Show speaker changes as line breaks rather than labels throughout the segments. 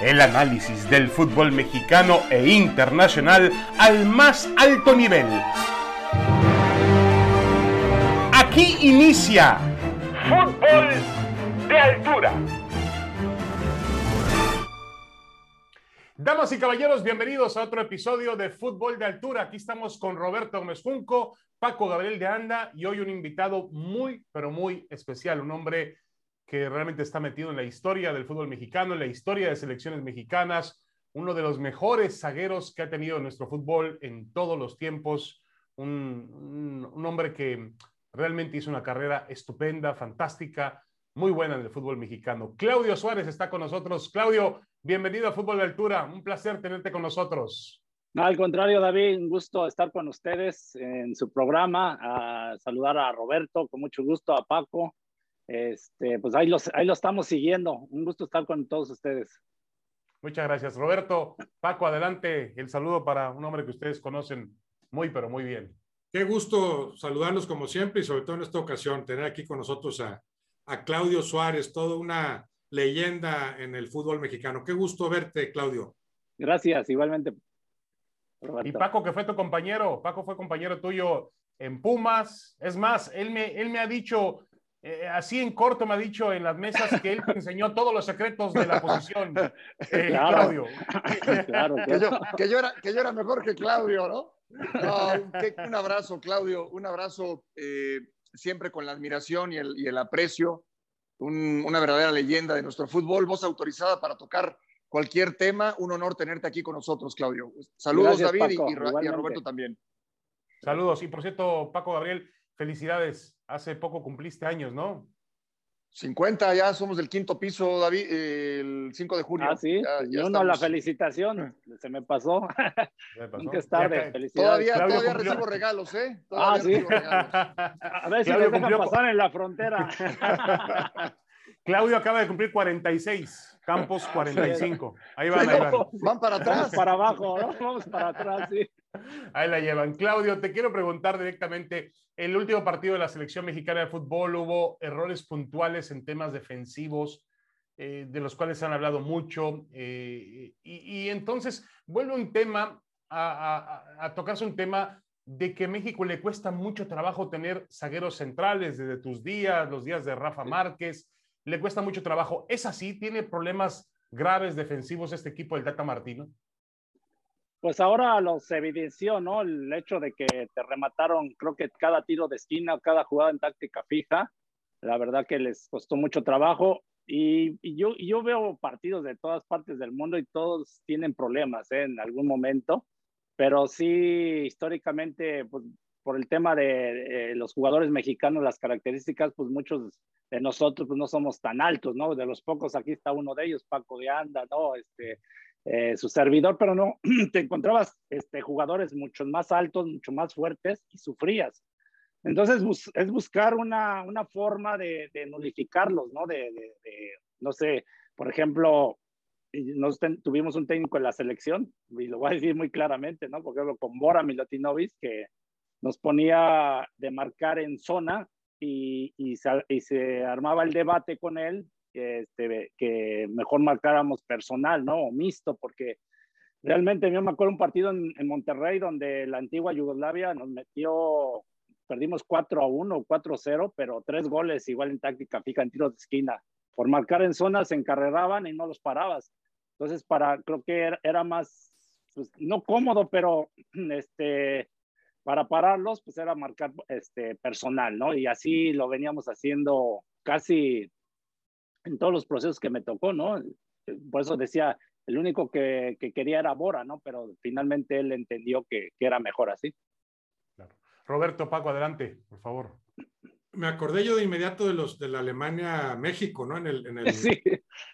El análisis del fútbol mexicano e internacional al más alto nivel. Aquí inicia Fútbol de Altura. Damas y caballeros, bienvenidos a otro episodio de Fútbol de Altura. Aquí estamos con Roberto Gómez Junco, Paco Gabriel de Anda y hoy un invitado muy, pero muy especial, un hombre que realmente está metido en la historia del fútbol mexicano, en la historia de selecciones mexicanas, uno de los mejores zagueros que ha tenido nuestro fútbol en todos los tiempos, un, un, hombre que realmente hizo una carrera estupenda, fantástica, muy buena en el fútbol mexicano. Claudio Suárez está con nosotros. Claudio, bienvenido a Fútbol de Altura, un placer tenerte con nosotros.
No, al contrario, David, un gusto estar con ustedes en su programa, a saludar a Roberto, con mucho gusto, a Paco, este, pues ahí, los, ahí lo estamos siguiendo. Un gusto estar con todos ustedes.
Muchas gracias, Roberto. Paco, adelante. El saludo para un hombre que ustedes conocen muy, pero muy bien.
Qué gusto saludarlos como siempre y sobre todo en esta ocasión tener aquí con nosotros a, a Claudio Suárez, toda una leyenda en el fútbol mexicano. Qué gusto verte, Claudio.
Gracias, igualmente.
Roberto. Y Paco, que fue tu compañero, Paco fue compañero tuyo en Pumas. Es más, él me, él me ha dicho, eh, así en corto me ha dicho en las mesas que él te enseñó todos los secretos de la posición, eh, claro. Claudio.
Claro, que, yo, que, yo era, que, yo, era, mejor que Claudio, ¿no? no que, un abrazo, Claudio, un abrazo eh, siempre con la admiración y el, y el aprecio. Un, una verdadera leyenda de nuestro fútbol, voz autorizada para tocar cualquier tema. Un honor tenerte aquí con nosotros, Claudio. Saludos,
Gracias,
David,
Paco,
y, y, a Roberto también.
Saludos. Y por cierto, Paco Gabriel, felicidades. Hace poco cumpliste años, ¿no?
50, ya somos del quinto piso, David, el 5 de junio.
Ah, sí.
Ya,
ya no, la felicitación, se me pasó.
Me
pasó. Nunca es tarde,
felicidades. Todavía, todavía recibo regalos, ¿eh? Todavía
ah, sí.
regalos.
A ver si Claudio me dejan pasar en la frontera.
Claudio acaba de cumplir 46, Campos 45. Ahí van, ahí van.
Van para atrás.
Vamos para abajo, ¿no? Vamos para atrás, sí.
Ahí la llevan. Claudio, te quiero preguntar directamente, el último partido de la selección mexicana de fútbol hubo errores puntuales en temas defensivos, eh, de los cuales se han hablado mucho, eh, y, y, entonces vuelve un tema a, a, a, tocarse un tema de que a México le cuesta mucho trabajo tener zagueros centrales desde tus días, los días de Rafa Márquez, le cuesta mucho trabajo. ¿Es así? ¿Tiene problemas graves defensivos este equipo del Tata Martino?
Pues ahora los evidenció, ¿no? El hecho de que te remataron, creo que cada tiro de esquina, cada jugada en táctica fija, la verdad que les costó mucho trabajo. Y, y yo, yo veo partidos de todas partes del mundo y todos tienen problemas ¿eh? en algún momento, pero sí, históricamente, pues, por el tema de eh, los jugadores mexicanos, las características, pues muchos de nosotros pues, no somos tan altos, ¿no? De los pocos, aquí está uno de ellos, Paco de Anda, ¿no? Este, eh, su servidor, pero no, te encontrabas este, jugadores mucho más altos, mucho más fuertes y sufrías. Entonces es buscar una, una forma de, de, nulificarlos, ¿no? De, no sé, por ejemplo, nos tuvimos un técnico en la selección, y lo voy a decir muy claramente, ¿no? Por ejemplo, con Bora Milutinovic, que nos ponía de marcar en zona y se armaba el debate con él este, que mejor marcáramos personal, ¿no? O mixto, porque realmente yo me acuerdo un partido en, en, Monterrey donde la antigua Yugoslavia nos metió, perdimos 4 a 1 o 4 a 0, pero tres goles igual en táctica fija, en tiros de esquina. Por marcar en zona se encarreraban y no los parabas. Entonces, para, creo que era, era más, pues, no cómodo, pero este, para pararlos, pues era marcar este, personal, ¿no? Y así lo veníamos haciendo casi en todos los procesos que me tocó, ¿no? Por eso decía, el único que, que quería era Bora, ¿no? Pero finalmente él entendió que, que era mejor así.
Claro. Roberto, Paco, adelante, por favor.
Me acordé yo de inmediato de los de la Alemania-México, ¿no? En el, en el,
sí,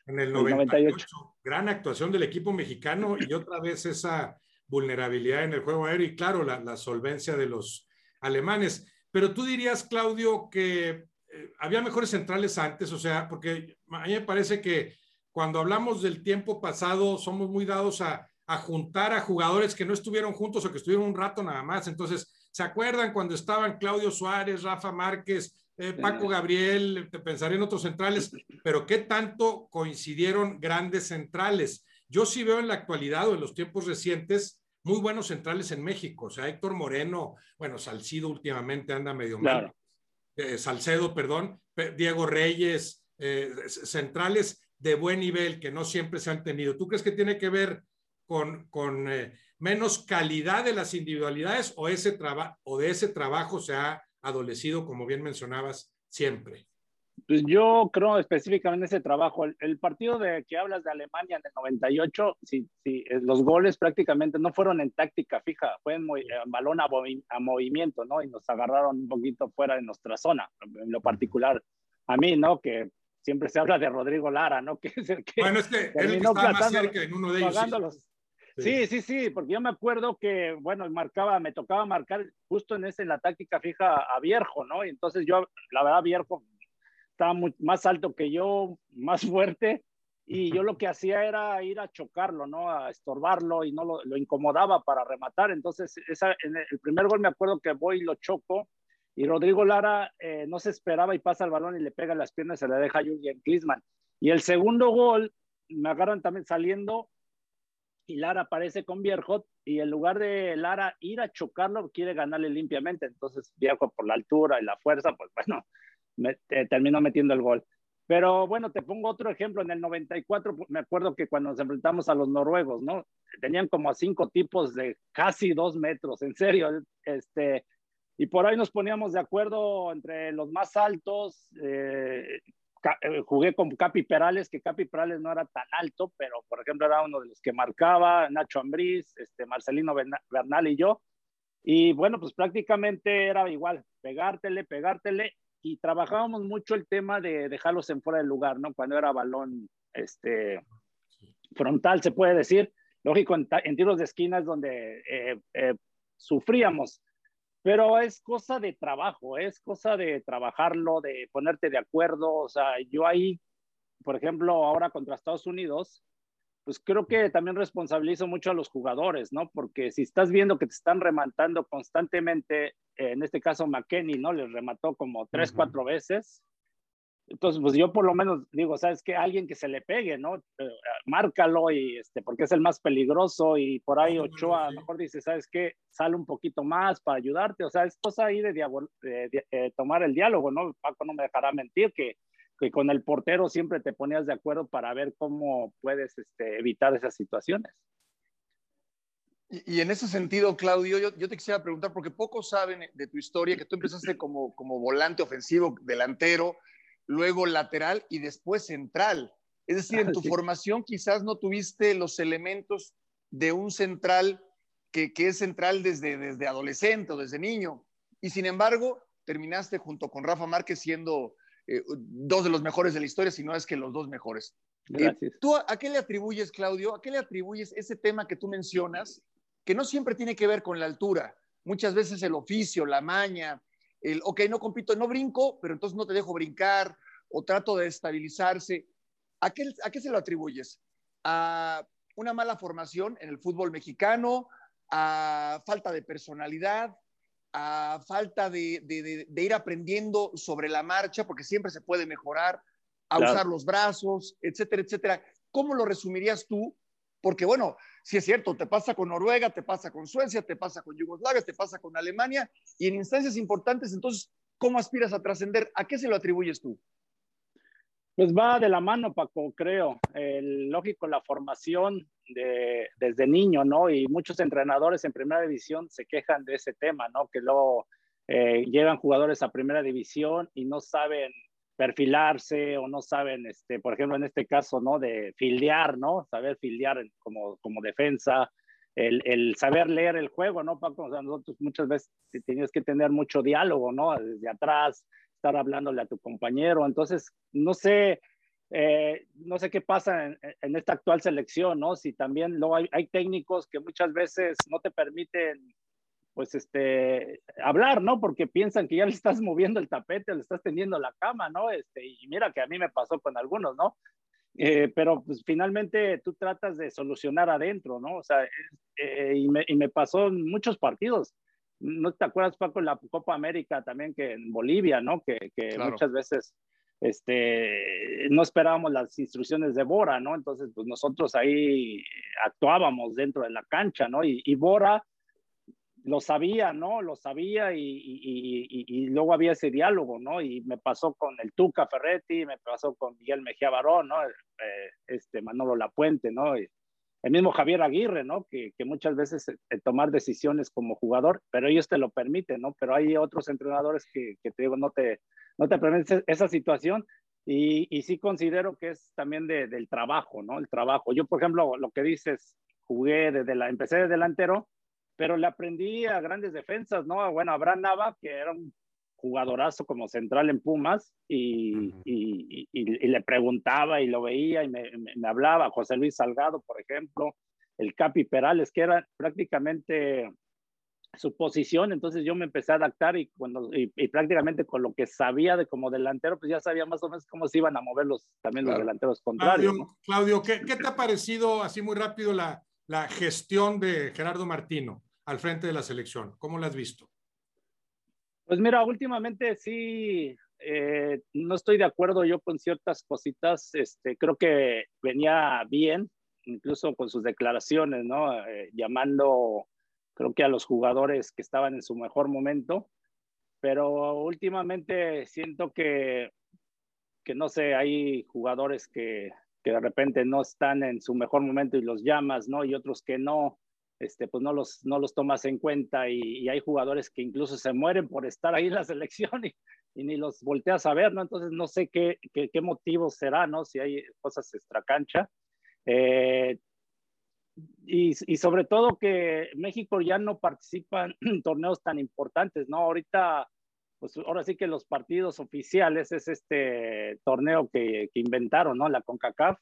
en el 98. 98. Gran actuación del equipo mexicano y otra vez esa vulnerabilidad en el juego aéreo y claro, la, la solvencia de los alemanes. Pero tú dirías, Claudio, que eh, había mejores centrales antes, o sea, porque a mí me parece que cuando hablamos del tiempo pasado somos muy dados a, a, juntar a jugadores que no estuvieron juntos o que estuvieron un rato nada más. Entonces, ¿se acuerdan cuando estaban Claudio Suárez, Rafa Márquez, eh, Paco Gabriel, te pensaré en otros centrales, pero qué tanto coincidieron grandes centrales? yo sí veo en la actualidad o en los tiempos recientes muy buenos centrales en México. O sea, Héctor Moreno, bueno, Salcido últimamente anda medio mal. Eh, Salcedo, perdón, Diego Reyes, eh, centrales de buen nivel que no siempre se han tenido. ¿Tú crees que tiene que ver con, con eh, menos calidad de las individualidades o, ese o de ese trabajo se ha adolecido, como bien mencionabas, siempre?
Pues yo creo específicamente ese trabajo. El, partido de que hablas de Alemania en el 98, sí, sí, eh, los goles prácticamente no fueron en táctica fija, fue en, balón a, movimiento, ¿no? Y nos agarraron un poquito fuera de nuestra zona, en lo particular. A mí, ¿no? Que siempre se habla de Rodrigo Lara, ¿no? Que es el que.
Bueno, es que él estaba más cerca en uno de ellos.
Sí. sí. sí, porque yo me acuerdo que, bueno, marcaba, me tocaba marcar justo en ese, en la táctica fija a Vierjo, ¿no? Y entonces yo, la verdad, Vierjo estaba más alto que yo, más fuerte, y yo lo que hacía era ir a chocarlo, ¿no? A estorbarlo y no lo, incomodaba para rematar. Entonces, esa, en el primer gol me acuerdo que voy y lo choco, y Rodrigo Lara eh, no se esperaba y pasa el balón y le pega las piernas se le deja a Jürgen Klinsmann. Y el segundo gol, me agarran también saliendo y Lara aparece con Bierhot y en lugar de Lara ir a chocarlo, quiere ganarle limpiamente. Entonces Bierhot por la altura y la fuerza, pues bueno, me, terminó metiendo el gol. Pero bueno, te pongo otro ejemplo. En el 94, me acuerdo que cuando nos enfrentamos a los noruegos, ¿no? Tenían como a cinco tipos de casi dos metros, en serio. Este, y por ahí nos poníamos de acuerdo entre los más altos. Eh, eh, jugué con Capi Perales, que Capi Perales no era tan alto, pero por ejemplo era uno de los que marcaba, Nacho Ambriz, este, Marcelino Bernal y yo. Y bueno, pues prácticamente era igual, pegártele, pegártele y trabajábamos mucho el tema de dejarlos en fuera del lugar, ¿no? Cuando era balón este, frontal, se puede decir. Lógico, en, tiros de esquinas donde eh, eh, sufríamos, pero es cosa de trabajo, es cosa de trabajarlo, de ponerte de acuerdo. O sea, yo ahí, por ejemplo, ahora contra Estados Unidos, pues creo que también responsabilizo mucho a los jugadores, ¿no? Porque si estás viendo que te están rematando constantemente, en este caso McKenny, ¿no? Les remató como tres, cuatro veces. Entonces, pues yo por lo menos digo, ¿sabes qué? Alguien que se le pegue, ¿no? Eh, márcalo y este, porque es el más peligroso y por ahí Ochoa a lo mejor dice, ¿sabes qué? Sale un poquito más para ayudarte. O sea, es cosa ahí de, de eh, tomar el diálogo, ¿no? Paco no me dejará mentir que que con el portero siempre te ponías de acuerdo para ver cómo puedes este, evitar esas situaciones.
Y, en ese sentido, Claudio, yo, yo, te quisiera preguntar, porque pocos saben de tu historia, que tú empezaste como, como volante ofensivo, delantero, luego lateral y después central. Es decir, en tu formación quizás no tuviste los elementos de un central que, que es central desde, desde adolescente o desde niño. Y sin embargo, terminaste junto con Rafa Márquez siendo eh, dos de los mejores de la historia, si no es que los dos mejores. Eh, ¿Tú a, qué le atribuyes, Claudio? ¿A qué le atribuyes ese tema que tú mencionas, que no siempre tiene que ver con la altura? Muchas veces el oficio, la maña, el, ok, no compito, no brinco, pero entonces no te dejo brincar o trato de estabilizarse. ¿A qué, a qué se lo atribuyes? ¿A una mala formación en el fútbol mexicano? ¿A falta de personalidad? a falta de, ir aprendiendo sobre la marcha, porque siempre se puede mejorar, a usar los brazos, etcétera, etcétera. ¿Cómo lo resumirías tú? Porque bueno, si es cierto, te pasa con Noruega, te pasa con Suecia, te pasa con Yugoslavia, te pasa con Alemania, y en instancias importantes, entonces, ¿cómo aspiras a trascender? ¿A qué se lo atribuyes tú?
Pues va de la mano, Paco, creo. El, lógico, la formación de, desde niño, ¿no? Y muchos entrenadores en primera división se quejan de ese tema, ¿no? Que luego eh, llegan jugadores a primera división y no saben perfilarse o no saben, este, por ejemplo, en este caso, ¿no? De fildear, ¿no? Saber fildear como, como defensa, el, el, saber leer el juego, ¿no, Paco? O sea, nosotros muchas veces tenías que tener mucho diálogo, ¿no? Desde atrás, estar hablándole a tu compañero. Entonces, no sé, eh, no sé qué pasa en, esta actual selección, ¿no? Si también luego hay, hay, técnicos que muchas veces no te permiten, pues, este, hablar, ¿no? Porque piensan que ya le estás moviendo el tapete, le estás tendiendo la cama, ¿no? Este, y mira que a mí me pasó con algunos, ¿no? Eh, pero pues finalmente tú tratas de solucionar adentro, ¿no? O sea, eh, y, me, y me pasó en muchos partidos ¿No te acuerdas, Paco, en la Copa América también que en Bolivia, ¿no? Que, que muchas veces este, no esperábamos las instrucciones de Bora, ¿no? Entonces, pues nosotros ahí actuábamos dentro de la cancha, ¿no? Y, y Bora lo sabía, ¿no? Lo sabía y, luego había ese diálogo, ¿no? Y me pasó con el Tuca Ferretti, me pasó con Miguel Mejía Barón, ¿no? Eh, este Manolo Lapuente, ¿no? el mismo Javier Aguirre, ¿no? Que, muchas veces eh, tomar decisiones como jugador, pero ellos te lo permiten, ¿no? Pero hay otros entrenadores que, que te digo, no te, no te permiten esa situación. Y, sí considero que es también de, del trabajo, ¿no? El trabajo. Yo, por ejemplo, lo que dices, jugué desde la, empecé de delantero, pero le aprendí a grandes defensas, ¿no? Bueno, Abraham Nava, que era un jugadorazo como central en Pumas, y, y, y, le preguntaba y lo veía y me, me, hablaba. José Luis Salgado, por ejemplo, el Capi Perales, que era prácticamente su posición, entonces yo me empecé a adaptar y, cuando, y, prácticamente con lo que sabía de como delantero, pues ya sabía más o menos cómo se iban a mover los, también los delanteros contrarios.
Claudio, ¿qué, ¿qué, te ha parecido así muy rápido la, la gestión de Gerardo Martino al frente de la selección? ¿Cómo la has visto?
Pues mira, últimamente sí, eh, no estoy de acuerdo yo con ciertas cositas, este, creo que venía bien, incluso con sus declaraciones, ¿no? Eh, llamando creo que a los jugadores que estaban en su mejor momento, pero últimamente siento que, que no sé, hay jugadores que, que de repente no están en su mejor momento y los llamas, ¿no? Y otros que no, este, pues no los, no los tomas en cuenta y, hay jugadores que incluso se mueren por estar ahí en la selección y, ni los volteas a ver, ¿no? Entonces no sé qué, qué, qué motivo será, ¿no? Si hay cosas extracancha. Eh, y, sobre todo que México ya no participa en torneos tan importantes, ¿no? Ahorita, pues ahora sí que los partidos oficiales es este torneo que, que inventaron, ¿no? La CONCACAF,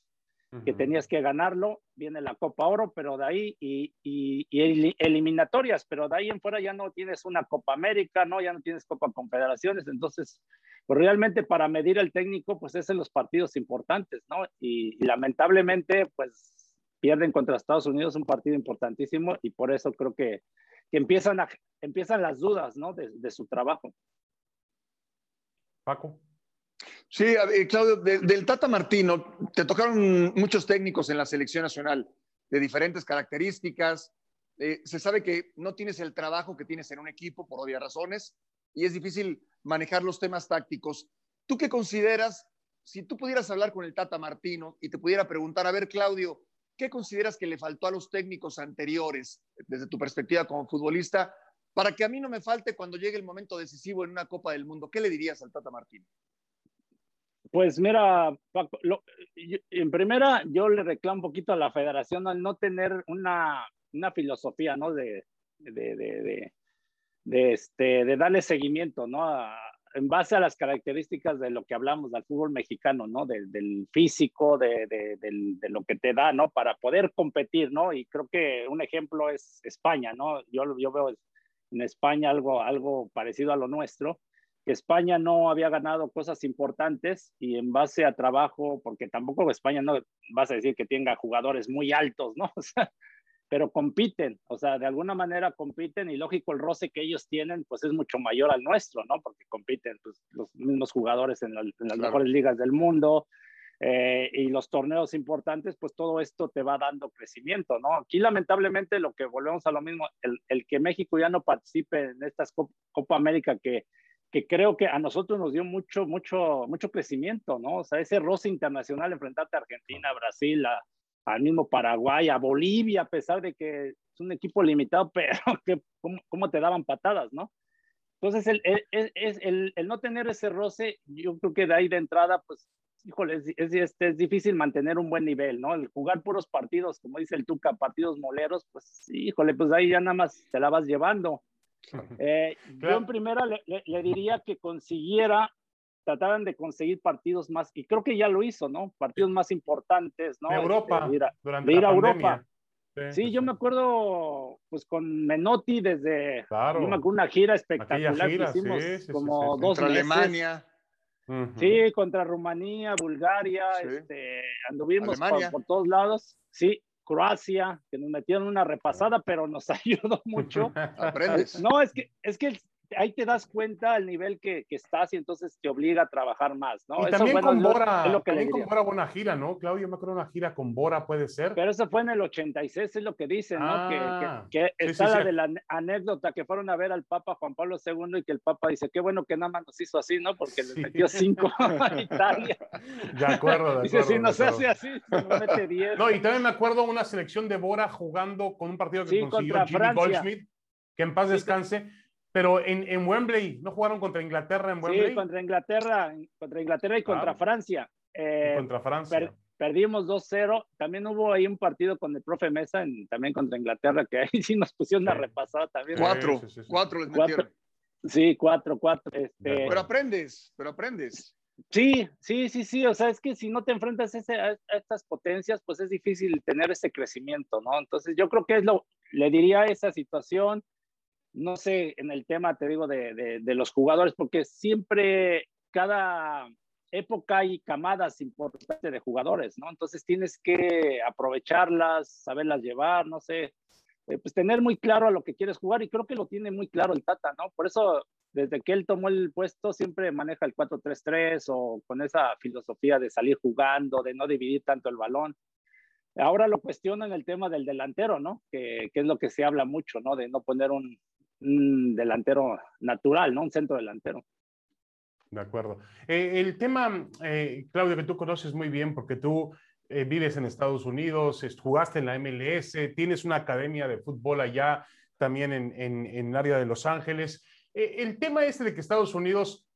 que tenías que ganarlo, viene la Copa Oro, pero de ahí, y, y, y, eliminatorias, pero de ahí en fuera ya no tienes una Copa América, ¿no? Ya no tienes Copa Confederaciones, entonces, pues realmente para medir el técnico, pues es en los partidos importantes, ¿no? y lamentablemente, pues pierden contra Estados Unidos un partido importantísimo y por eso creo que, que empiezan, a, empiezan las dudas ¿no? de, de, su trabajo.
Paco.
Sí, Claudio, del Tata Martino, te tocaron muchos técnicos en la selección nacional de diferentes características. Eh, se sabe que no tienes el trabajo que tienes en un equipo por obvias razones y es difícil manejar los temas tácticos. ¿Tú qué consideras? Si tú pudieras hablar con el Tata Martino y te pudiera preguntar, a ver, Claudio, ¿Qué consideras que le faltó a los técnicos anteriores, desde tu perspectiva como futbolista, para que a mí no me falte cuando llegue el momento decisivo en una Copa del Mundo? ¿Qué le dirías al Tata Martín?
Pues mira, Paco, en primera yo le reclamo un poquito a la federación al no tener una, una filosofía, ¿no? De, de, de, este, de darle seguimiento, ¿no? A, en base a las características de lo que hablamos del fútbol mexicano, ¿no? del físico, de, de, de, lo que te da, ¿no? Para poder competir, ¿no? Y creo que un ejemplo es España, ¿no? Yo, yo veo en España algo, algo parecido a lo nuestro, que España no había ganado cosas importantes y en base a trabajo, porque tampoco España no vas a decir que tenga jugadores muy altos, ¿no? O sea, pero compiten, o sea, de alguna manera compiten y lógico el roce que ellos tienen pues es mucho mayor al nuestro, ¿no? Porque compiten pues, los mismos jugadores en, las mejores ligas del mundo eh, y los torneos importantes, pues todo esto te va dando crecimiento, ¿no? Aquí lamentablemente lo que volvemos a lo mismo, el, el que México ya no participe en estas Copa América que, que creo que a nosotros nos dio mucho, mucho, mucho crecimiento, ¿no? O sea, ese roce internacional enfrentarte a Argentina, Brasil, a al mismo Paraguay, a Bolivia, a pesar de que es un equipo limitado, pero que, ¿cómo, te daban patadas, no? Entonces, el, el, el, el, no tener ese roce, yo creo que de ahí de entrada, pues, híjole, es, es, es, difícil mantener un buen nivel, ¿no? El jugar puros partidos, como dice el Tuca, partidos moleros, pues, híjole, pues ahí ya nada más te la vas llevando. Eh, yo en primera le, le, diría que consiguiera trataban de conseguir partidos más, y creo que ya lo hizo, ¿no? Partidos más importantes, ¿no?
Europa,
de ir a, durante ir a Europa. Sí, yo me acuerdo, pues con Menotti desde, claro. yo me acuerdo una gira espectacular que hicimos como dos
contra Alemania.
Sí, contra Rumanía, Bulgaria, este, anduvimos por, por, todos lados. Sí, Croacia, que nos metieron una repasada, pero nos ayudó mucho.
Aprendes.
No, es que, es que ahí te das cuenta al nivel que, que, estás y entonces te obliga a trabajar más, ¿no?
Y también con Bora, lo, que también con Bora buena gira, ¿no? Claudio, me acuerdo una gira con Bora, puede ser.
Pero eso fue en el 86, es lo que dicen, ¿no? que, ah, que, está la de la anécdota que fueron a ver al Papa Juan Pablo II y que el Papa dice, qué bueno que nada más nos hizo así, ¿no? Porque le metió cinco a Italia.
De acuerdo, de
Dice, si no se hace así, se mete diez.
No, y también me acuerdo una selección de Bora jugando con un partido que consiguió Jimmy Goldschmidt, que en paz descanse pero en, en, Wembley, ¿no jugaron contra Inglaterra en Wembley?
Sí, contra Inglaterra, contra Inglaterra y contra Francia.
Eh, contra Francia.
perdimos 2-0. También hubo ahí un partido con el profe Mesa, en, también contra Inglaterra, que ahí sí nos pusieron una repasada también.
Cuatro, cuatro les metieron.
sí, cuatro, cuatro. Este...
Pero aprendes, pero aprendes.
Sí, sí, sí, sí. O sea, es que si no te enfrentas a, a, estas potencias, pues es difícil tener ese crecimiento, ¿no? Entonces, yo creo que es lo, le diría esa situación no sé, en el tema, te digo, de, los jugadores, porque siempre, cada época hay camadas importantes de jugadores, ¿no? Entonces tienes que aprovecharlas, saberlas llevar, no sé, eh, pues tener muy claro a lo que quieres jugar y creo que lo tiene muy claro el Tata, ¿no? Por eso, desde que él tomó el puesto, siempre maneja el 4-3-3 o con esa filosofía de salir jugando, de no dividir tanto el balón. Ahora lo cuestiona en el tema del delantero, ¿no? Que, que, es lo que se habla mucho, ¿no? De no poner un, un delantero natural, ¿no? Un centro delantero.
De acuerdo. Eh, el tema, eh, Claudio, que tú conoces muy bien porque tú eh, vives en Estados Unidos, jugaste en la MLS, tienes una academia de fútbol allá también en, en, el área de Los Ángeles. el tema este de que Estados Unidos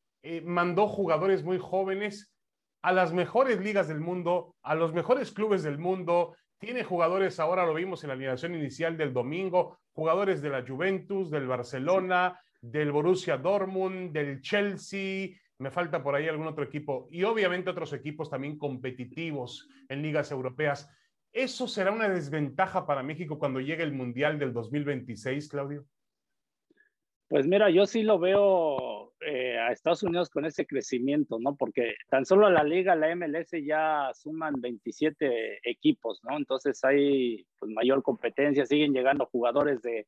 mandó jugadores muy jóvenes a las mejores ligas del mundo, a los mejores clubes del mundo, tiene jugadores, ahora lo vimos en la alineación inicial del domingo, jugadores de la Juventus, del Barcelona, del Borussia Dortmund, del Chelsea, me falta por ahí algún otro equipo, y obviamente otros equipos también competitivos en ligas europeas. ¿Eso será una desventaja para México cuando llegue el Mundial del 2026, Claudio?
Pues mira, yo sí lo veo eh, a Estados Unidos con ese crecimiento, ¿no? Porque tan solo la liga, la MLS ya suman 27 equipos, ¿no? Entonces hay pues, mayor competencia, siguen llegando jugadores de,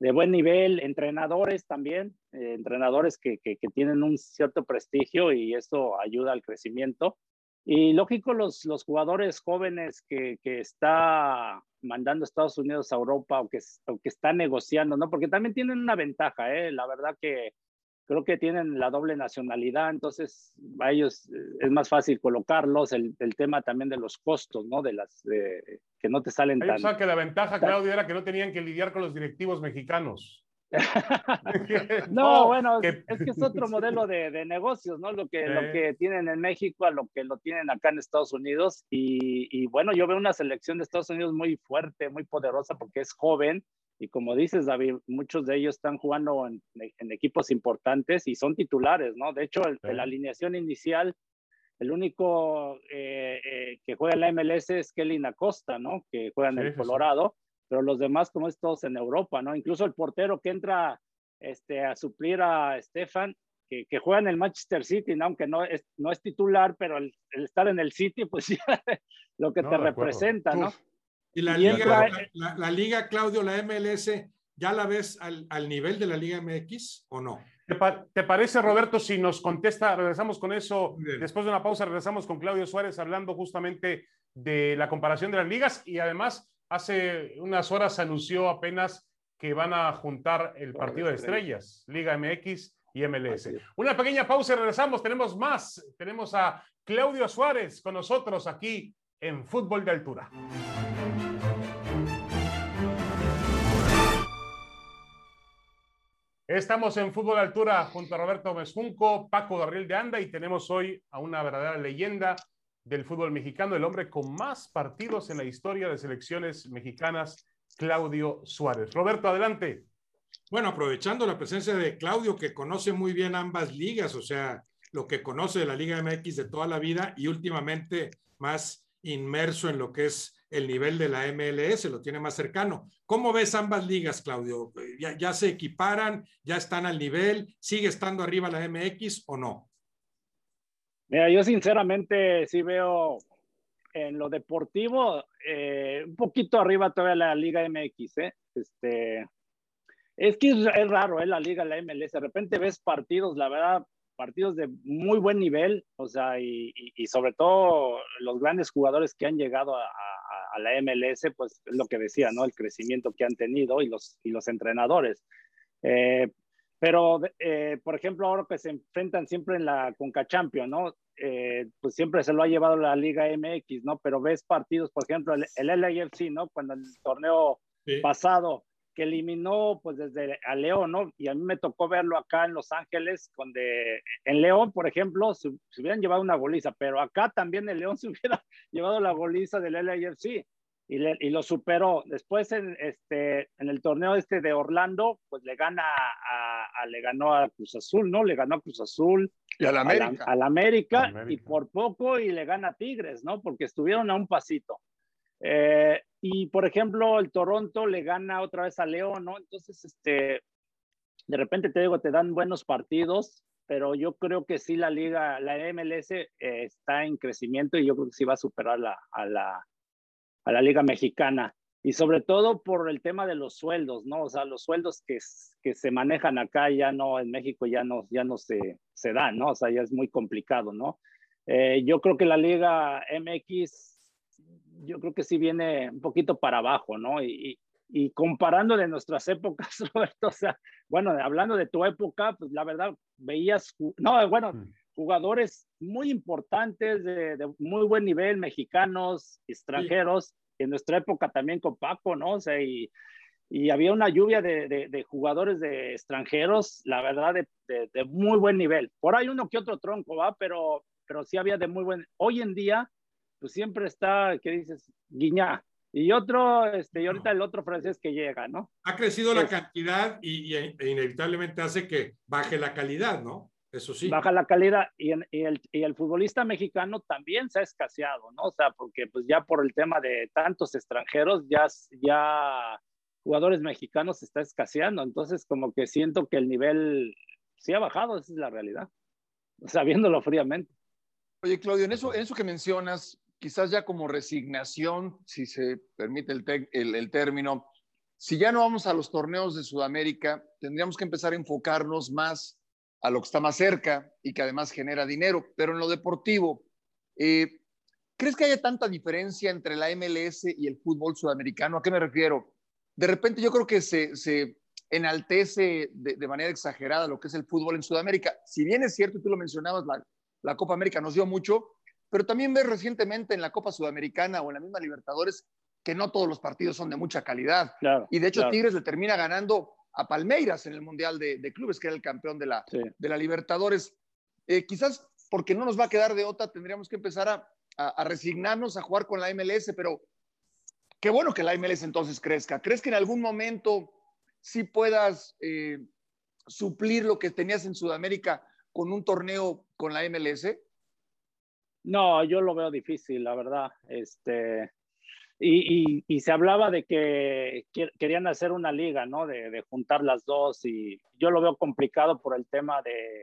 de buen nivel, entrenadores también, eh, entrenadores que, que, tienen un cierto prestigio y eso ayuda al crecimiento. Y lógico, los, los jugadores jóvenes que, que está mandando Estados Unidos a Europa o que, o que está negociando, ¿no? Porque también tienen una ventaja, ¿eh? La verdad que creo que tienen la doble nacionalidad, entonces a ellos eh, es más fácil colocarlos, el, el tema también de los costos, ¿no? De las, que no te salen
tan... O sea, que la ventaja, Claudio, era que no tenían que lidiar con los directivos mexicanos.
no, bueno, es que es otro modelo de, de negocios, ¿no? Lo que, lo que tienen en México a lo que lo tienen acá en Estados Unidos. Y, y, bueno, yo veo una selección de Estados Unidos muy fuerte, muy poderosa porque es joven. Y como dices, David, muchos de ellos están jugando en, en equipos importantes y son titulares, ¿no? De hecho, el, la alineación inicial, el único eh, eh, que juega en la MLS es Kelly Acosta, ¿no? Que juega en el Colorado pero los demás como es todos en Europa, ¿no? Incluso el portero que entra este, a suplir a Stefan, que, que juega en el Manchester City, ¿no? aunque no es, no es titular, pero el, estar en el City, pues ya lo que te representa, ¿no?
Y la, liga, la, liga, Claudio, la MLS, ¿ya la ves al, al nivel de la Liga MX o no?
¿Te, parece, Roberto, si nos contesta, regresamos con eso, después de una pausa, regresamos con Claudio Suárez hablando justamente de la comparación de las ligas y además hace unas horas anunció apenas que van a juntar el partido de estrellas, Liga MX y MLS. Una pequeña pausa y regresamos. Tenemos más. Tenemos a Claudio Suárez con nosotros aquí en Fútbol de Altura. Estamos en Fútbol Altura junto a Roberto Mezcunco, Paco Gabriel de Anda y tenemos hoy a una verdadera leyenda del fútbol mexicano, el hombre con más partidos en la historia de selecciones mexicanas, Claudio Suárez. Roberto, adelante.
Bueno, aprovechando la presencia de Claudio, que conoce muy bien ambas ligas, o sea, lo que conoce de la Liga MX de toda la vida y últimamente más inmerso en lo que es el nivel de la MLS, lo tiene más cercano. ¿Cómo ves ambas ligas, Claudio? ¿Ya, ya se equiparan? ¿Ya están al nivel? ¿Sigue estando arriba la MX o no?
Mira, yo sinceramente sí veo en lo deportivo eh, un poquito arriba todavía la Liga MX, ¿eh? Este, Es que es, raro, ¿eh? La liga, la MLS. De repente ves partidos, la verdad, partidos de muy buen nivel, o sea, y, sobre todo los grandes jugadores que han llegado a, la MLS, pues es lo que decía, ¿no? El crecimiento que han tenido y los, y los entrenadores. Eh, pero, eh, por ejemplo, ahora que se enfrentan siempre en la Conca Champions, ¿no? Eh, pues siempre se lo ha llevado la Liga MX, ¿no? Pero ves partidos, por ejemplo, el, el LAFC, ¿no? Cuando el torneo pasado que eliminó pues desde a León, ¿no? Y a mí me tocó verlo acá en Los Ángeles, donde en León, por ejemplo, se, hubieran llevado una goliza, pero acá también el León se hubiera llevado la goliza del LAFC y, y lo superó. Después en, este, en el torneo este de Orlando, pues le gana a, le ganó a Cruz Azul, ¿no? Le ganó a Cruz Azul.
Y a la América.
A la, América, y por poco y le gana a Tigres, ¿no? Porque estuvieron a un pasito. Eh, y por ejemplo, el Toronto le gana otra vez a León, ¿no? Entonces, este, de repente te digo, te dan buenos partidos, pero yo creo que sí la liga, la MLS eh, está en crecimiento y yo creo que sí va a superar la, a, la, a la liga mexicana. Y sobre todo por el tema de los sueldos, ¿no? O sea, los sueldos que, que se manejan acá ya no, en México ya no, ya no se, se dan, ¿no? O sea, ya es muy complicado, ¿no? Eh, yo creo que la liga MX yo creo que sí viene un poquito para abajo, ¿no? Y, y comparando de nuestras épocas, Roberto, o sea, bueno, hablando de tu época, pues la verdad, veías, no, bueno, mm. jugadores muy importantes, de, muy buen nivel, mexicanos, extranjeros, en nuestra época también con Paco, ¿no? O sea, y, y había una lluvia de, de, jugadores de extranjeros, la verdad, de, de, muy buen nivel. Por ahí uno que otro tronco, ¿va? Pero, pero sí había de muy buen... Hoy en día, pues siempre está, ¿qué dices? Guiñá. Y otro, este, y ahorita el otro francés que llega, ¿no?
Ha crecido la cantidad y, e inevitablemente hace que baje la calidad, ¿no? Eso sí.
Baja la calidad y, el, y, el, futbolista mexicano también se ha escaseado, ¿no? O sea, porque pues ya por el tema de tantos extranjeros, ya, ya jugadores mexicanos se está escaseando. Entonces, como que siento que el nivel sí ha bajado, esa es la realidad. O sea, viéndolo fríamente.
Oye, Claudio, en eso, en eso que mencionas, quizás ya como resignación, si se permite el, el, término, si ya no vamos a los torneos de Sudamérica, tendríamos que empezar a enfocarnos más a lo que está más cerca y que además genera dinero. Pero en lo deportivo, eh, ¿crees que haya tanta diferencia entre la MLS y el fútbol sudamericano? ¿A qué me refiero? De repente yo creo que se, se enaltece de, de, manera exagerada lo que es el fútbol en Sudamérica. Si bien es cierto, tú lo mencionabas, la, la Copa América nos dio mucho, pero también ves recientemente en la Copa Sudamericana o en la misma Libertadores que no todos los partidos son de mucha calidad. y de hecho Tigres le termina ganando a Palmeiras en el Mundial de, Clubes, que era el campeón de la, de la Libertadores. Eh, quizás porque no nos va a quedar de otra, tendríamos que empezar a, resignarnos a jugar con la MLS, pero qué bueno que la MLS entonces crezca. ¿Crees que en algún momento sí puedas eh, suplir lo que tenías en Sudamérica con un torneo con la MLS?
No, yo lo veo difícil, la verdad. Este, y, y, se hablaba de que querían hacer una liga, ¿no? De, juntar las dos y yo lo veo complicado por el tema de,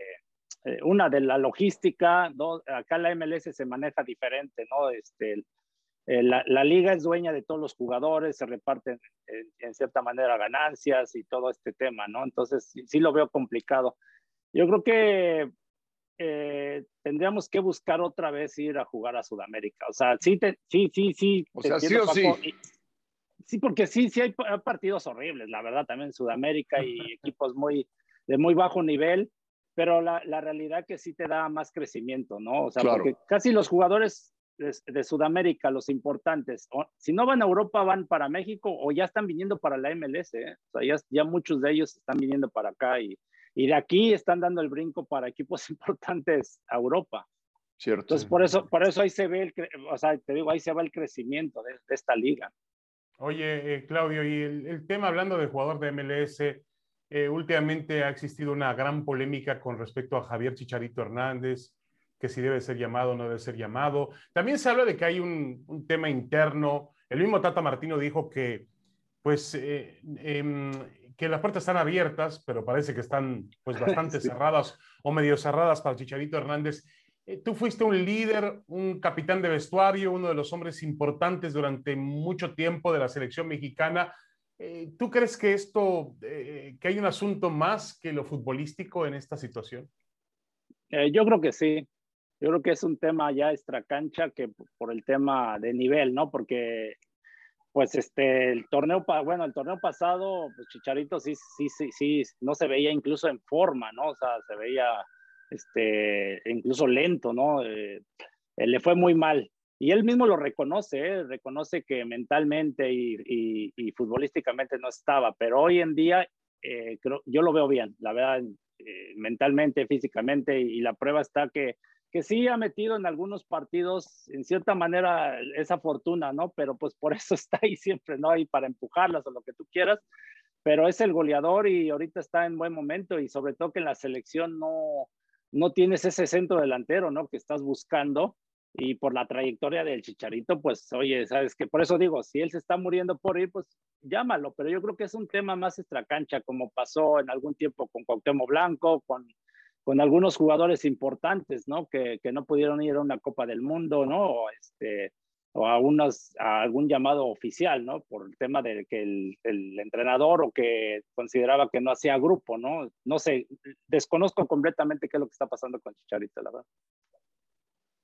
eh, una, de la logística, dos, acá la MLS se maneja diferente, ¿no? Este, la, la, liga es dueña de todos los jugadores, se reparten en, cierta manera ganancias y todo este tema, ¿no? Entonces sí lo veo complicado. Yo creo que eh, tendríamos que buscar otra vez ir a jugar a Sudamérica. O sea, sí, sí, sí, sí.
O sea, sí o sí.
sí, porque sí, sí hay partidos horribles, la verdad, también en Sudamérica y equipos muy, de muy bajo nivel, pero la, la realidad que sí te da más crecimiento, ¿no? O sea, porque casi los jugadores de, Sudamérica, los importantes, si no van a Europa, van para México o ya están viniendo para la MLS, ¿eh? O sea, ya, ya muchos de ellos están viniendo para acá y y de aquí están dando el brinco para equipos importantes a Europa.
Cierto.
Entonces, por eso, por eso ahí se ve, el, o sea, te digo, ahí se va el crecimiento de, esta liga.
Oye, eh, Claudio, y el, tema hablando de jugador de MLS, eh, últimamente ha existido una gran polémica con respecto a Javier Chicharito Hernández, que si debe ser llamado o no debe ser llamado. También se habla de que hay un, un tema interno. El mismo Tata Martino dijo que, pues, eh, em, que las puertas están abiertas, pero parece que están pues bastante cerradas o medio cerradas para Chicharito Hernández. Eh, tú fuiste un líder, un capitán de vestuario, uno de los hombres importantes durante mucho tiempo de la selección mexicana. Eh, ¿Tú crees que esto, eh, que hay un asunto más que lo futbolístico en esta situación?
Yo creo que sí. Yo creo que es un tema ya extracancha que por el tema de nivel, ¿no? Porque, pues, este, el torneo, bueno, el torneo pasado, pues Chicharito sí, sí, sí, sí, no se veía incluso en forma, ¿no? O sea, se veía, este, incluso lento, ¿no? le fue muy mal. Y él mismo lo reconoce, ¿eh? reconoce que mentalmente y, y, futbolísticamente no estaba, pero hoy en día eh, creo, yo lo veo bien, la verdad, eh, mentalmente, físicamente, y, la prueba está que, que sí ha metido en algunos partidos, en cierta manera, esa fortuna, ¿no? Pero pues por eso está ahí siempre, ¿no? Ahí para empujarlas o lo que tú quieras, pero es el goleador y ahorita está en buen momento y sobre todo que en la selección no, no tienes ese centro delantero, ¿no? Que estás buscando y por la trayectoria del Chicharito, pues oye, sabes que por eso digo, si él se está muriendo por ir, pues llámalo, pero yo creo que es un tema más extracancha, como pasó en algún tiempo con Cuauhtémoc Blanco, con, con algunos jugadores importantes, ¿no? Que, que, no pudieron ir a una Copa del Mundo, ¿no? O, este, o a, unos, a algún llamado oficial, ¿no? Por el tema de que el, el entrenador o que consideraba que no hacía grupo, ¿no? No sé, desconozco completamente qué es lo que está pasando con Chicharito, la verdad.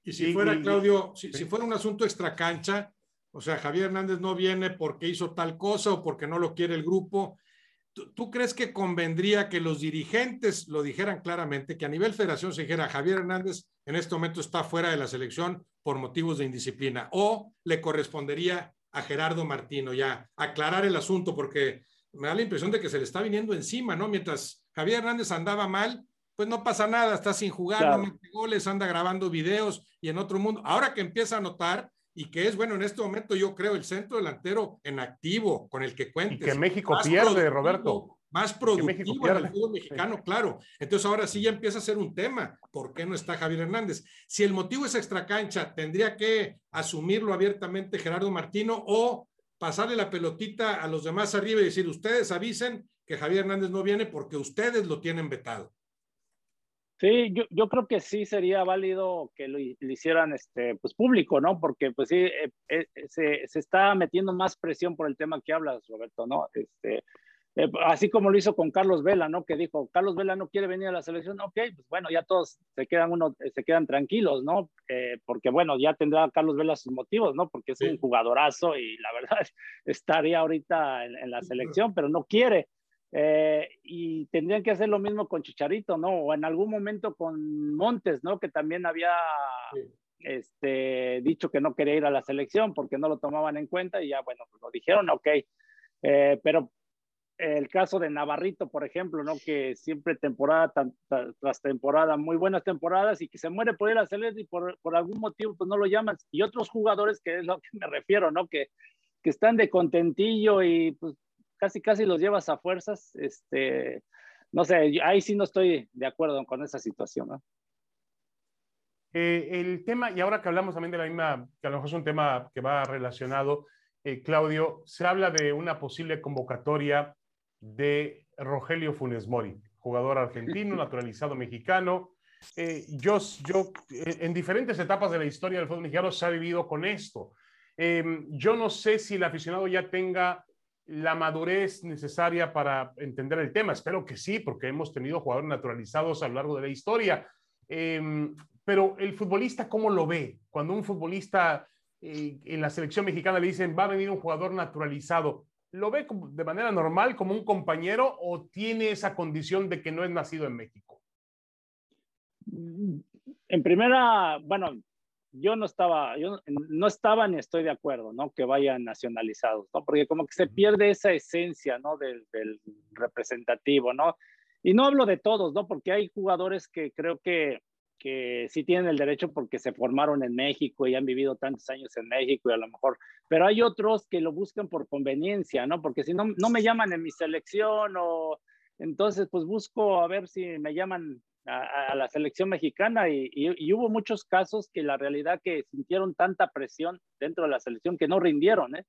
Y si fuera, Claudio, si, fuera un asunto extracancha, o sea, Javier Hernández no viene porque hizo tal cosa o porque no lo quiere el grupo, ¿tú, crees que convendría que los dirigentes lo dijeran claramente, que a nivel federación se dijera, Javier Hernández en este momento está fuera de la selección por motivos de indisciplina? ¿O le correspondería a Gerardo Martino ya aclarar el asunto? Porque me da la impresión de que se le está viniendo encima, ¿no? Mientras Javier Hernández andaba mal, pues no pasa nada, está sin jugar, no mete goles, anda grabando videos y en otro mundo. Ahora que empieza a notar y que es, bueno, en este momento yo creo el centro delantero en activo con el que cuentes.
Y que México pierde, Roberto.
Más productivo en el fútbol mexicano, claro. Entonces ahora sí ya empieza a ser un tema. ¿Por qué no está Javier Hernández? Si el motivo es extracancha, tendría que asumirlo abiertamente Gerardo Martino o pasarle la pelotita a los demás arriba y decir, ustedes avisen que Javier Hernández no viene porque ustedes lo tienen vetado.
Sí, yo, yo, creo que sí sería válido que lo, hicieran este, pues, público, ¿no? Porque pues sí, eh, eh, se, se, está metiendo más presión por el tema que hablas, Roberto, ¿no? Este, eh, así como lo hizo con Carlos Vela, ¿no? Que dijo, Carlos Vela no quiere venir a la selección, ok, pues bueno, ya todos se quedan, uno, se quedan tranquilos, ¿no? porque bueno, ya tendrá Carlos Vela sus motivos, ¿no? Porque es un jugadorazo y la verdad estaría ahorita en, en la selección, pero no quiere. Eh, y tendrían que hacer lo mismo con Chicharito, ¿no? O en algún momento con Montes, ¿no? Que también había este, dicho que no quería ir a la selección porque no lo tomaban en cuenta y ya, bueno, pues lo dijeron, ok. Eh, pero el caso de Navarrito, por ejemplo, ¿no? Que siempre temporada tras temporada, muy buenas temporadas y que se muere por ir a la selección y por, por algún motivo pues no lo llaman. Y otros jugadores, que es lo que me refiero, ¿no? Que, que están de contentillo y pues casi casi los llevas a fuerzas, este, no sé, ahí sí no estoy de acuerdo con esa situación. ¿no?
Eh, el tema, y ahora que hablamos también de la misma, que a lo mejor es un tema que va relacionado, eh, Claudio, se habla de una posible convocatoria de Rogelio Funes Mori, jugador argentino, naturalizado mexicano. Eh, yo, yo, en diferentes etapas de la historia del fútbol mexicano se ha vivido con esto. yo no sé si el aficionado ya tenga la madurez necesaria para entender el tema. Espero que sí, porque hemos tenido jugadores naturalizados a lo largo de la historia. Em, pero el futbolista, ¿cómo lo ve? Cuando un futbolista eh, en la selección mexicana le dicen, va a venir un jugador naturalizado, ¿lo ve de manera normal como un compañero o tiene esa condición de que no es nacido en México?
En primera, bueno, yo no estaba, yo no estaba ni estoy de acuerdo, ¿no? Que vayan nacionalizados, ¿no? Porque como que se pierde esa esencia, ¿no? Del, del, representativo, ¿no? Y no hablo de todos, ¿no? Porque hay jugadores que creo que, que sí tienen el derecho porque se formaron en México y han vivido tantos años en México y a lo mejor, pero hay otros que lo buscan por conveniencia, ¿no? Porque si no, no me llaman en mi selección o entonces pues busco a ver si me llaman a, la selección mexicana y, hubo muchos casos que la realidad que sintieron tanta presión dentro de la selección que no rindieron, ¿eh?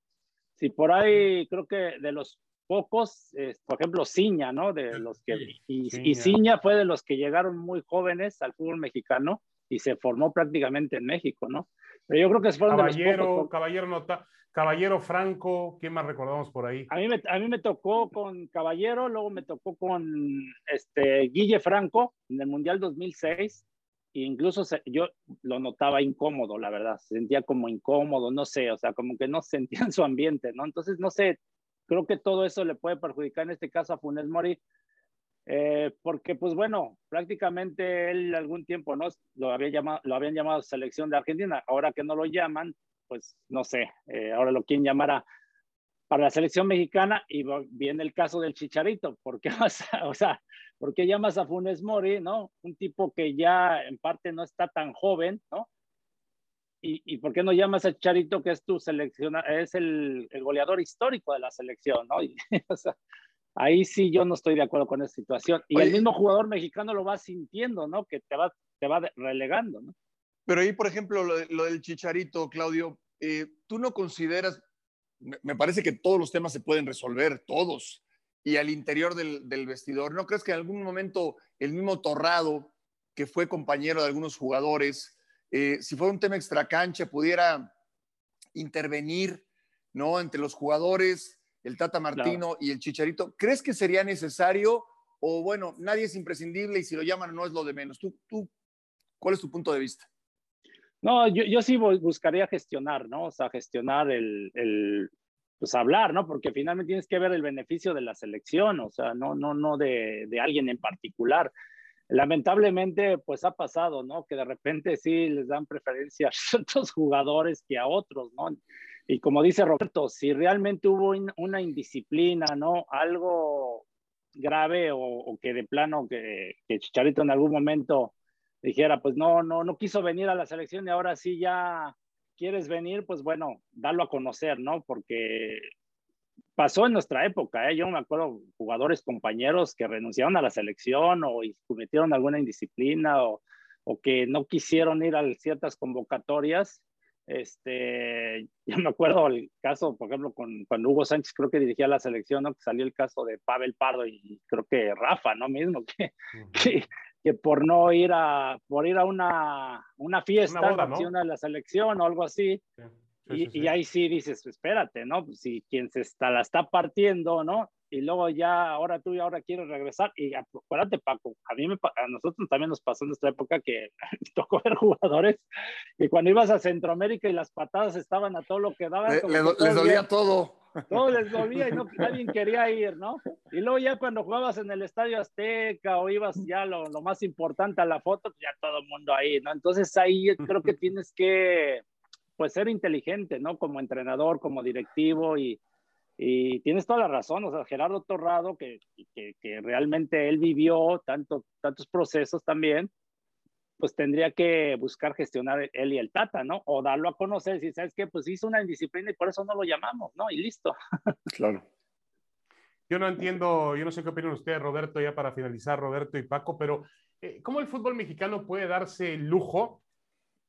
Si por ahí creo que de los pocos, por ejemplo, Ciña, ¿no? De los que, y, Ciña fue de los que llegaron muy jóvenes al fútbol mexicano y se formó prácticamente en México, ¿no? Pero yo creo que fueron
Caballero, Caballero nota, Caballero Franco, ¿quién más recordamos por ahí?
A mí, me, a mí me tocó con Caballero, luego me tocó con este, Guille Franco en el Mundial 2006. E incluso yo lo notaba incómodo, la verdad, se sentía como incómodo, no sé, o sea, como que no sentía en su ambiente, ¿no? Entonces, no sé, creo que todo eso le puede perjudicar en este caso a Funes Mori, eh, porque pues bueno, prácticamente él algún tiempo, ¿no? Lo, había llamado, lo habían llamado selección de Argentina, ahora que no lo llaman, pues no sé, eh, ahora lo quieren llamar a, para la selección mexicana y viene el caso del Chicharito, ¿por qué, o sea, ¿por qué llamas a Funes Mori, no? Un tipo que ya en parte no está tan joven, ¿no? ¿Y, y por qué no llamas a Chicharito que es tu selección, es el, el goleador histórico de la selección, ¿no? Y, o sea, ahí sí yo no estoy de acuerdo con esa situación. Y el mismo jugador mexicano lo va sintiendo, ¿no? Que te va, te va relegando, ¿no?
Pero ahí, por ejemplo, lo, del chicharito, Claudio, eh, tú no consideras, me parece que todos los temas se pueden resolver, todos, y al interior del, vestidor. ¿No crees que en algún momento el mismo Torrado, que fue compañero de algunos jugadores, eh, si fuera un tema extracancha, pudiera intervenir, ¿no? Entre los jugadores, el Tata Martino y el Chicharito. ¿Crees que sería necesario? O bueno, nadie es imprescindible y si lo llaman no es lo de menos. ¿Tú, tú cuál es tu punto de vista?
No, yo, yo sí buscaría gestionar, ¿no? O sea, gestionar el, el, pues hablar, ¿no? Porque finalmente tienes que ver el beneficio de la selección, o sea, no, no, no de, de alguien en particular. Lamentablemente, pues ha pasado, ¿no? Que de repente sí les dan preferencia a ciertos jugadores que a otros, ¿no? Y como dice Roberto, si realmente hubo una indisciplina, ¿no? Algo grave o, o que de plano que, que Chicharito en algún momento dijera, pues no, no, no quiso venir a la selección y ahora sí ya quieres venir, pues bueno, darlo a conocer, ¿no? Porque pasó en nuestra época, ¿eh? Yo me acuerdo jugadores, compañeros que renunciaron a la selección o cometieron alguna indisciplina o, o que no quisieron ir a ciertas convocatorias. Este, yo me acuerdo el caso, por ejemplo, con cuando Hugo Sánchez creo que dirigía la selección, ¿no? Que salió el caso de Pavel Pardo y creo que Rafa, ¿no? Mismo que, que, que por no ir a, por ir a una, una fiesta, una de la selección o algo así. y, y, ahí sí dices, espérate, ¿no? Pues si quien se está, la está partiendo, ¿no? Y luego ya, ahora tú y ahora quieres regresar. Y acuérdate, Paco, a mí me, a nosotros también nos pasó en nuestra época que tocó ver jugadores y cuando ibas a Centroamérica y las patadas estaban a todo lo que daban.
les dolía todo.
Todo les dolía y no, nadie quería ir, ¿no? Y luego ya cuando jugabas en el Estadio Azteca o ibas ya lo, lo más importante a la foto, pues ya todo el mundo ahí, ¿no? Entonces ahí creo que tienes que, pues, ser inteligente, ¿no? Como entrenador, como directivo y, y tienes toda la razón, o sea, Gerardo Torrado, que, que, que realmente él vivió tanto, tantos procesos también, pues tendría que buscar gestionar él y el Tata, ¿no? O darlo a conocer, si sabes que pues hizo una indisciplina y por eso no lo llamamos, ¿no? Y listo.
Claro.
Yo no entiendo, yo no sé qué opinan ustedes, Roberto, ya para finalizar, Roberto y Paco, pero eh, ¿cómo el fútbol mexicano puede darse el lujo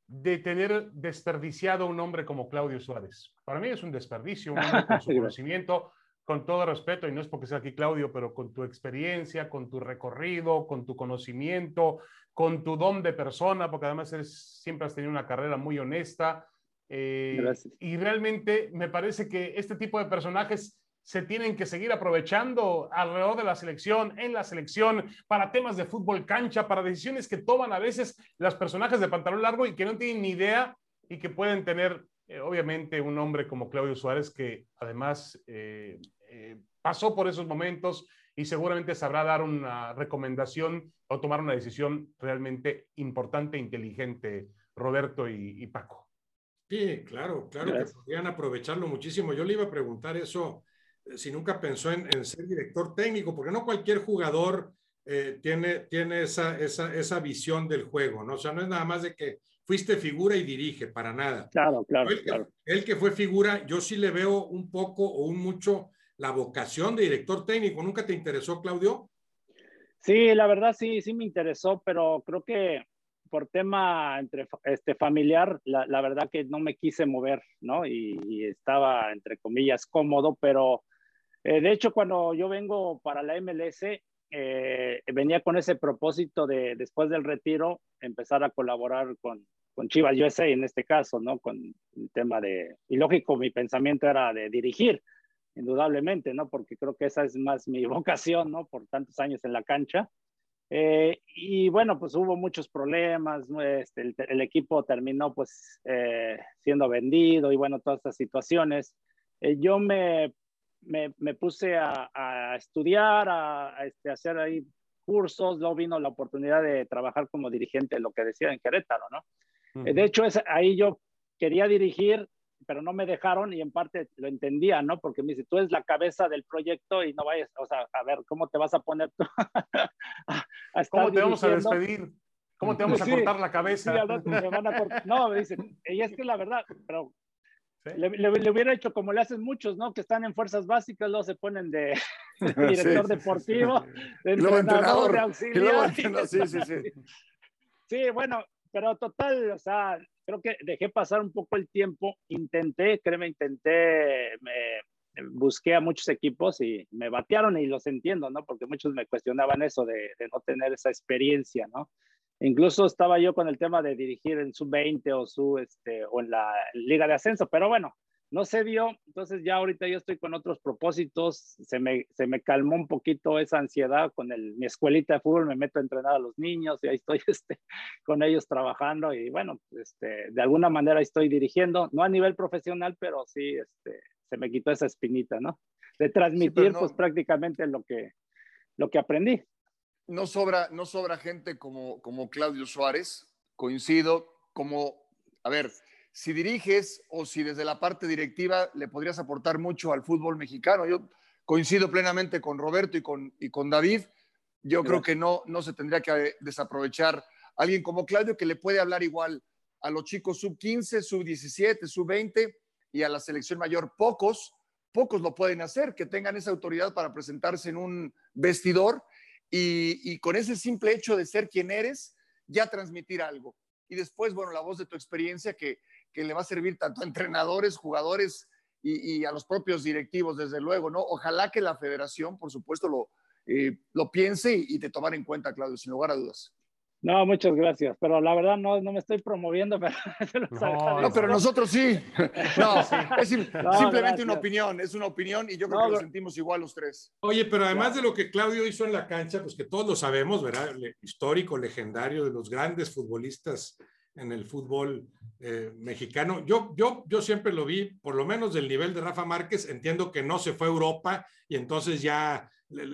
de tener desperdiciado un hombre como Claudio Suárez? Para mí es un desperdicio, un hombre con su conocimiento, con todo respeto, y no es porque sea aquí Claudio, pero con tu experiencia, con tu recorrido, con tu conocimiento, con tu don de persona, porque además eres, siempre has tenido una carrera muy honesta. Eh, y realmente me parece que este tipo de personajes se tienen que seguir aprovechando alrededor de la selección, en la selección, para temas de fútbol cancha, para decisiones que toman a veces los personajes de pantalón largo y que no tienen ni idea y que pueden tener, eh, obviamente, un hombre como Claudio Suárez, que además eh, pasó por esos momentos, y seguramente sabrá dar una recomendación o tomar una decisión realmente importante e inteligente, Roberto y, Paco.
Sí, claro, claro que podrían aprovecharlo muchísimo. Yo le iba a preguntar eso, eh, si nunca pensó en, ser director técnico, porque no cualquier jugador eh, tiene, tiene esa, esa, esa, visión del juego, ¿no? O sea, no es nada más de que fuiste figura y dirige, para nada.
Claro, claro.
El que fue figura, yo sí le veo un poco o un mucho la vocación de director técnico. ¿Nunca te interesó, Claudio?
Sí, la verdad sí, sí me interesó, pero creo que por tema entre, este, familiar, la, la verdad que no me quise mover, ¿no? Y, estaba, entre comillas, cómodo, pero eh, de hecho cuando yo vengo para la MLS, eh, venía con ese propósito de, después del retiro, empezar a colaborar con, con Chivas USA en este caso, ¿no? Con el tema de, y lógico, mi pensamiento era de dirigir, indudablemente, ¿no? Porque creo que esa es más mi vocación, ¿no? Por tantos años en la cancha. Eh, y bueno, pues hubo muchos problemas, este, el, equipo terminó pues siendo vendido y bueno, todas estas situaciones. yo me me, puse a, estudiar, a, este, hacer ahí cursos, luego vino la oportunidad de trabajar como dirigente, lo que decía en Querétaro, ¿no? Eh, de hecho, es, ahí yo quería dirigir, pero no me dejaron y en parte lo entendía, ¿no? Porque me dice, tú eres la cabeza del proyecto y no vayas, o sea, a ver, ¿cómo te vas a poner tú
¿Cómo te vamos a despedir? ¿Cómo te vamos a cortar la cabeza?
Sí, me van a cortar. No, me dicen, y es que la verdad, pero le, hubiera hecho como le hacen muchos, ¿no? Que están en fuerzas básicas, luego se ponen de, director deportivo, de entrenador, de auxiliar. sí, sí, sí. Sí, bueno, pero total, o sea, creo que dejé pasar un poco el tiempo, intenté, créeme, intenté, me, busqué a muchos equipos y me batearon y los entiendo, ¿no? Porque muchos me cuestionaban eso de, de no tener esa experiencia, ¿no? Incluso estaba yo con el tema de dirigir en sub-20 o, su, este, o en la liga de ascenso, pero bueno, no se dio. Entonces ya ahorita yo estoy con otros propósitos. Se me, se me calmó un poquito esa ansiedad con el, mi escuelita de fútbol. Me meto a entrenar a los niños y ahí estoy este, con ellos trabajando. Y bueno, este, de alguna manera estoy dirigiendo, no a nivel profesional, pero sí este, se me quitó esa espinita, ¿no? De transmitir pues prácticamente lo que, lo que aprendí
no sobra, no sobra gente como, como Claudio Suárez, coincido, como, a ver, si diriges o si desde la parte directiva le podrías aportar mucho al fútbol mexicano. Yo coincido plenamente con Roberto y con, y con David. Yo creo que no, no se tendría que desaprovechar alguien como Claudio que le puede hablar igual a los chicos sub 15, sub 17, sub 20 y a la selección mayor. Pocos, pocos lo pueden hacer, que tengan esa autoridad para presentarse en un vestidor y, con ese simple hecho de ser quien eres, ya transmitir algo. Y después, bueno, la voz de tu experiencia que, que le va a servir tanto a entrenadores, jugadores y, a los propios directivos, desde luego, ¿no? Ojalá que la federación, por supuesto, lo, eh, lo piense y, y te tomara en cuenta, Claudio, sin lugar a dudas.
No, muchas gracias, pero la verdad no, no me estoy promoviendo. Pero
no, pero nosotros sí. No, es simplemente una opinión, es una opinión y yo creo que lo sentimos igual los tres.
Oye, pero además de lo que Claudio hizo en la cancha, pues que todos lo sabemos, ¿verdad? histórico, legendario, de los grandes futbolistas en el fútbol eh, mexicano. Yo, yo, yo siempre lo vi, por lo menos del nivel de Rafa Márquez, entiendo que no se fue a Europa y entonces ya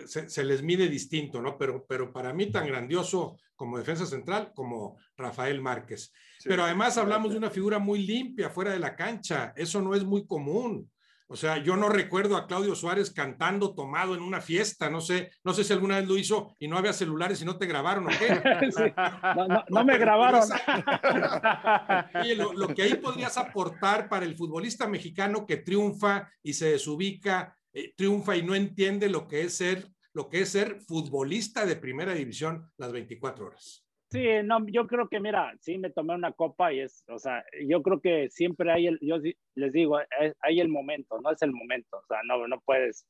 se, les mide distinto, ¿no? Pero, pero para mí tan grandioso como defensa central como Rafael Márquez. pero además hablamos de una figura muy limpia fuera de la cancha, eso no es muy común. O sea, yo no recuerdo a Claudio Suárez cantando tomado en una fiesta, no sé, no sé si alguna vez lo hizo y no había celulares y no te grabaron o qué.
no, me grabaron.
Oye, lo, lo, que ahí podrías aportar para el futbolista mexicano que triunfa y se desubica eh, triunfa y no entiende lo que es ser lo que es ser futbolista de primera división las 24 horas.
Sí, no, yo creo que, mira, sí me tomé una copa y es, o sea, yo creo que siempre hay el, yo les digo, hay el momento, no es el momento, o sea, no, no puedes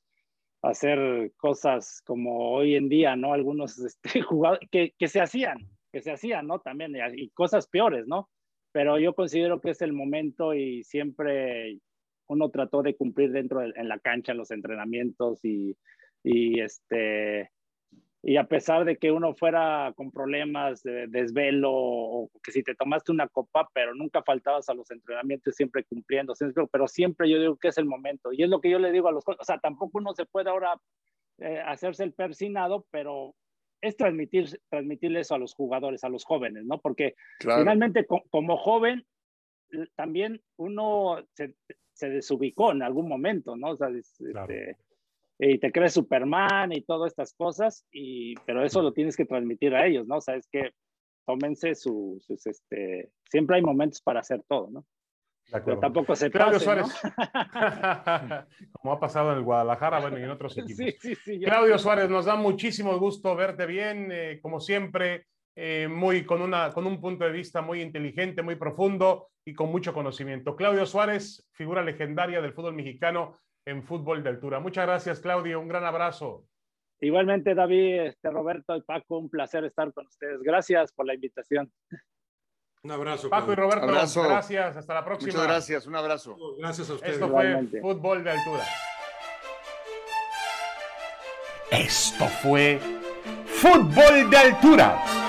hacer cosas como hoy en día, ¿no? Algunos este, jugadores que, que se hacían, que se hacían, ¿no? También, y cosas peores, ¿no? Pero yo considero que es el momento y siempre uno trató de cumplir dentro de, en la cancha, en los entrenamientos y, y, este, y a pesar de que uno fuera con problemas de desvelo o que si te tomaste una copa, pero nunca faltabas a los entrenamientos siempre cumpliendo, pero siempre yo digo que es el momento. Y es lo que yo le digo a los, o sea, tampoco uno se puede ahora eh, hacerse el persinado, pero es transmitir, transmitirle eso a los jugadores, a los jóvenes, ¿no? Porque finalmente como joven también uno se, se desubicó en algún momento, ¿no? O sea, este, y te crees Superman y todas estas cosas, y, pero eso lo tienes que transmitir a ellos, ¿no? O sea, es que tómense sus, este, siempre hay momentos para hacer todo, ¿no? Pero tampoco se
Claudio Suárez. Como ha pasado en el Guadalajara, bueno, y en otros equipos. Sí, sí, Claudio Suárez, nos da muchísimo gusto verte bien, eh, como siempre, eh, muy, con, una, con un punto de vista muy inteligente, muy profundo y con mucho conocimiento. Claudio Suárez, figura legendaria del fútbol mexicano en fútbol de altura. Muchas gracias, Claudio. Un gran abrazo.
Igualmente, David, este, Roberto y Paco, un placer estar con ustedes. Gracias por la invitación.
Un abrazo.
Paco y Roberto, gracias. Hasta la próxima.
Muchas gracias. Un abrazo.
Gracias a ustedes.
Esto fue Fútbol de Altura. Esto fue Fútbol de Altura.